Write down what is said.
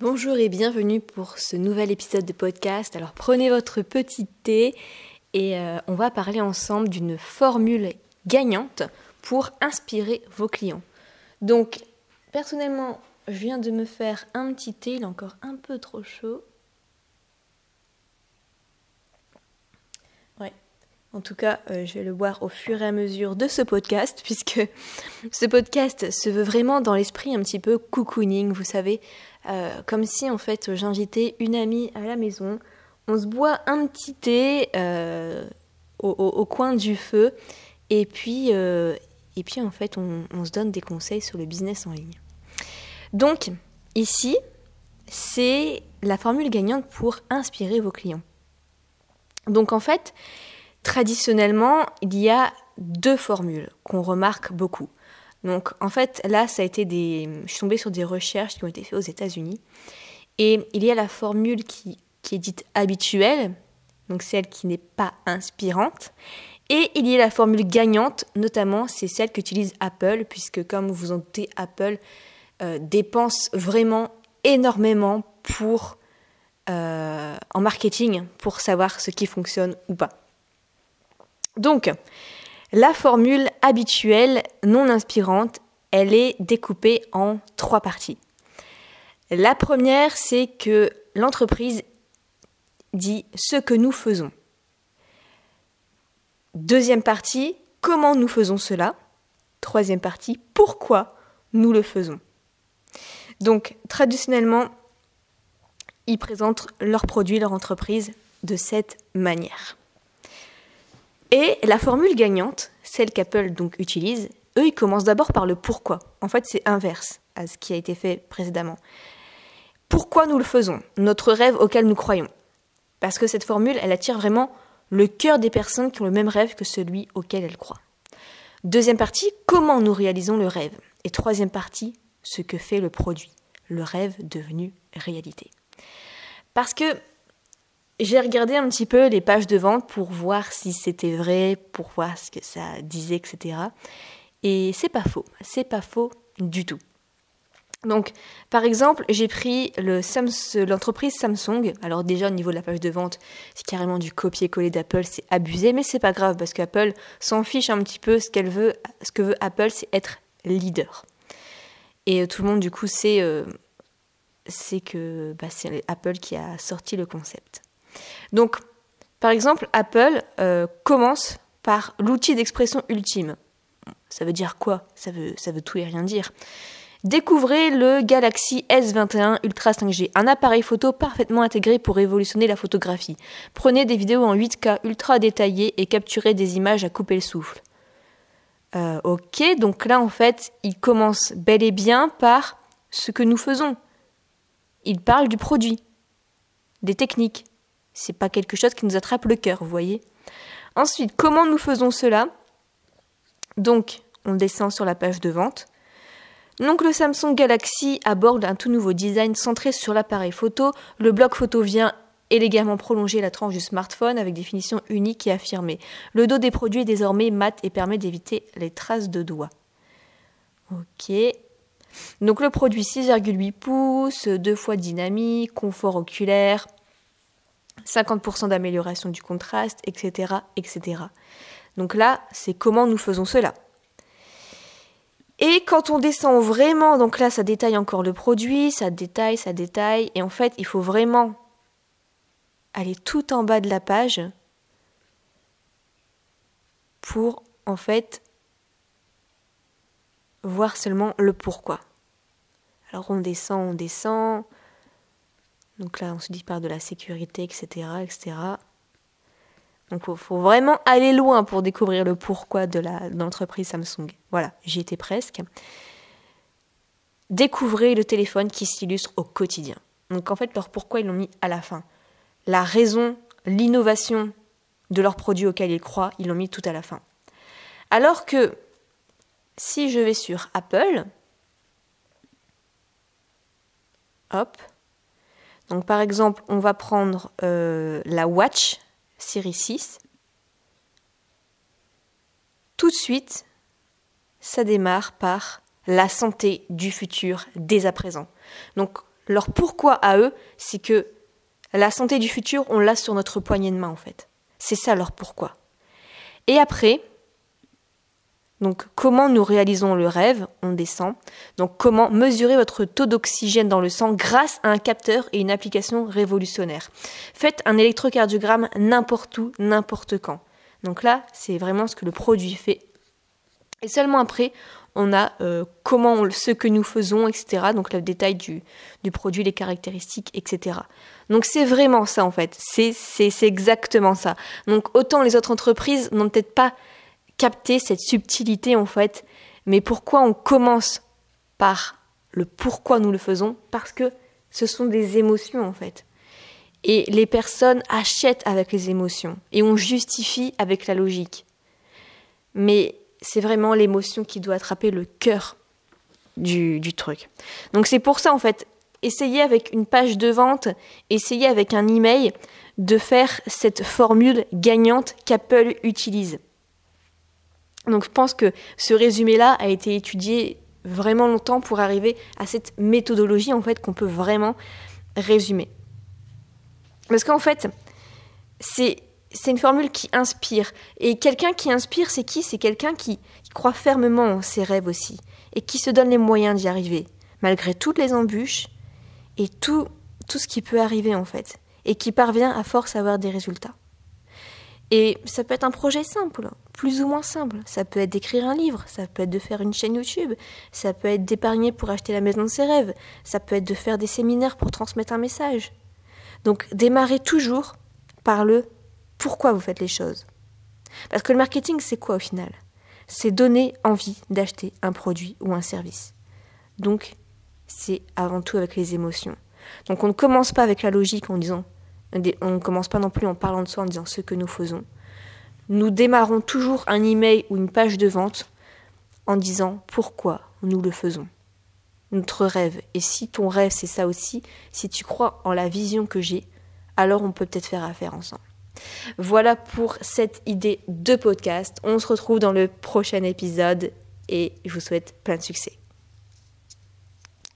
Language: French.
Bonjour et bienvenue pour ce nouvel épisode de podcast. Alors prenez votre petit thé et euh, on va parler ensemble d'une formule gagnante pour inspirer vos clients. Donc personnellement, je viens de me faire un petit thé, il est encore un peu trop chaud. En tout cas, euh, je vais le boire au fur et à mesure de ce podcast, puisque ce podcast se veut vraiment dans l'esprit un petit peu cocooning, vous savez, euh, comme si en fait j'invitais une amie à la maison, on se boit un petit thé euh, au, coin du feu, et puis, en fait on, on se donne des conseils sur le business en ligne. Donc, ici, c'est la formule gagnante pour inspirer vos clients. Donc, en fait, traditionnellement, il y a deux formules qu'on remarque beaucoup. Donc, en fait, là, ça a été des. Je suis tombée sur des recherches qui ont été faites aux États-Unis. Et il y a la formule qui, qui est dite habituelle, donc celle qui n'est pas inspirante. Et il y a la formule gagnante, notamment, c'est celle qu'utilise Apple, puisque comme vous en doutez, Apple euh, dépense vraiment énormément pour, euh, en marketing pour savoir ce qui fonctionne ou pas. Donc, la formule habituelle non inspirante, elle est découpée en trois parties. La première, c'est que l'entreprise dit ce que nous faisons. Deuxième partie, comment nous faisons cela. Troisième partie, pourquoi nous le faisons. Donc, traditionnellement, ils présentent leurs produits, leur entreprise de cette manière. Et la formule gagnante, celle qu'Apple donc utilise, eux, ils commencent d'abord par le pourquoi. En fait, c'est inverse à ce qui a été fait précédemment. Pourquoi nous le faisons? Notre rêve auquel nous croyons. Parce que cette formule, elle attire vraiment le cœur des personnes qui ont le même rêve que celui auquel elles croient. Deuxième partie, comment nous réalisons le rêve? Et troisième partie, ce que fait le produit, le rêve devenu réalité. Parce que j'ai regardé un petit peu les pages de vente pour voir si c'était vrai, pour voir ce que ça disait, etc. Et c'est pas faux, c'est pas faux du tout. Donc, par exemple, j'ai pris l'entreprise Samsung. Alors déjà au niveau de la page de vente, c'est carrément du copier-coller d'Apple, c'est abusé, mais c'est pas grave parce qu'Apple s'en fiche un petit peu. Ce qu'elle veut, ce que veut Apple, c'est être leader. Et euh, tout le monde, du coup, sait, euh, que bah, c'est Apple qui a sorti le concept. Donc, par exemple, Apple euh, commence par l'outil d'expression ultime. Ça veut dire quoi? Ça veut, tout et rien dire. Découvrez le Galaxy S21 Ultra 5G, un appareil photo parfaitement intégré pour révolutionner la photographie. Prenez des vidéos en 8K ultra détaillées et capturez des images à couper le souffle. Euh, ok, donc là en fait, il commence bel et bien par ce que nous faisons. Il parle du produit, des techniques. C'est pas quelque chose qui nous attrape le cœur, vous voyez. Ensuite, comment nous faisons cela? Donc, on descend sur la page de vente. Donc le Samsung Galaxy aborde un tout nouveau design centré sur l'appareil photo. Le bloc photo vient élégamment prolonger la tranche du smartphone avec des finitions uniques et affirmées. Le dos des produits est désormais mat et permet d'éviter les traces de doigts. Ok. Donc le produit 6,8 pouces, deux fois dynamique, confort oculaire, 50% d'amélioration du contraste, etc., etc. Donc là, c'est comment nous faisons cela. Et quand on descend vraiment, donc là, ça détaille encore le produit, ça détaille, ça détaille, et en fait, il faut vraiment aller tout en bas de la page pour en fait voir seulement le pourquoi. Alors on descend, on descend. Donc là, on se dit par de la sécurité, etc. etc. Donc il faut, vraiment aller loin pour découvrir le pourquoi de l'entreprise Samsung. Voilà, j'y étais presque. Découvrez le téléphone qui s'illustre au quotidien. Donc en fait, leur pourquoi ils l'ont mis à la fin la raison, l'innovation de leurs produits auxquels ils croient, ils l'ont mis tout à la fin. Alors que si je vais sur Apple, hop, donc par exemple, on va prendre euh, la Watch série 6. Tout de suite, ça démarre par la santé du futur dès à présent. Donc Leur pourquoi à eux, c'est que la santé du futur, on l'a sur notre poignée de main en fait. C'est ça leur pourquoi. Et après, donc comment nous réalisons le rêve? On descend. Donc comment mesurer votre taux d'oxygène dans le sang grâce à un capteur et une application révolutionnaire? Faites un électrocardiogramme n'importe où, n'importe quand. Donc là, c'est vraiment ce que le produit fait. Et seulement après, on a euh, comment ce que nous faisons, etc. Donc le détail du, du produit, les caractéristiques, etc. Donc c'est vraiment ça en fait. C'est exactement ça. Donc autant les autres entreprises n'ont peut-être pas capter cette subtilité en fait. Mais pourquoi on commence par le pourquoi nous le faisons? Parce que ce sont des émotions en fait. Et les personnes achètent avec les émotions et on justifie avec la logique. Mais c'est vraiment l'émotion qui doit attraper le cœur du, du truc. Donc c'est pour ça en fait, essayez avec une page de vente, essayez avec un email de faire cette formule gagnante qu'Apple utilise. Donc je pense que ce résumé-là a été étudié vraiment longtemps pour arriver à cette méthodologie en fait qu'on peut vraiment résumer. Parce qu'en fait, c'est c'est une formule qui inspire. Et quelqu'un qui inspire, c'est qui? C'est quelqu'un qui, croit fermement en ses rêves aussi, et qui se donne les moyens d'y arriver, malgré toutes les embûches et tout, tout ce qui peut arriver en fait, et qui parvient à force à avoir des résultats. Et ça peut être un projet simple, plus ou moins simple. Ça peut être d'écrire un livre, ça peut être de faire une chaîne YouTube, ça peut être d'épargner pour acheter la maison de ses rêves, ça peut être de faire des séminaires pour transmettre un message. Donc démarrez toujours par le pourquoi vous faites les choses. Parce que le marketing, c'est quoi au final? C'est donner envie d'acheter un produit ou un service. Donc, c'est avant tout avec les émotions. Donc on ne commence pas avec la logique en disant, on ne commence pas non plus en parlant de soi en disant ce que nous faisons nous démarrons toujours un email ou une page de vente en disant pourquoi nous le faisons. Notre rêve. Et si ton rêve c'est ça aussi, si tu crois en la vision que j'ai, alors on peut peut-être faire affaire ensemble. Voilà pour cette idée de podcast. On se retrouve dans le prochain épisode et je vous souhaite plein de succès.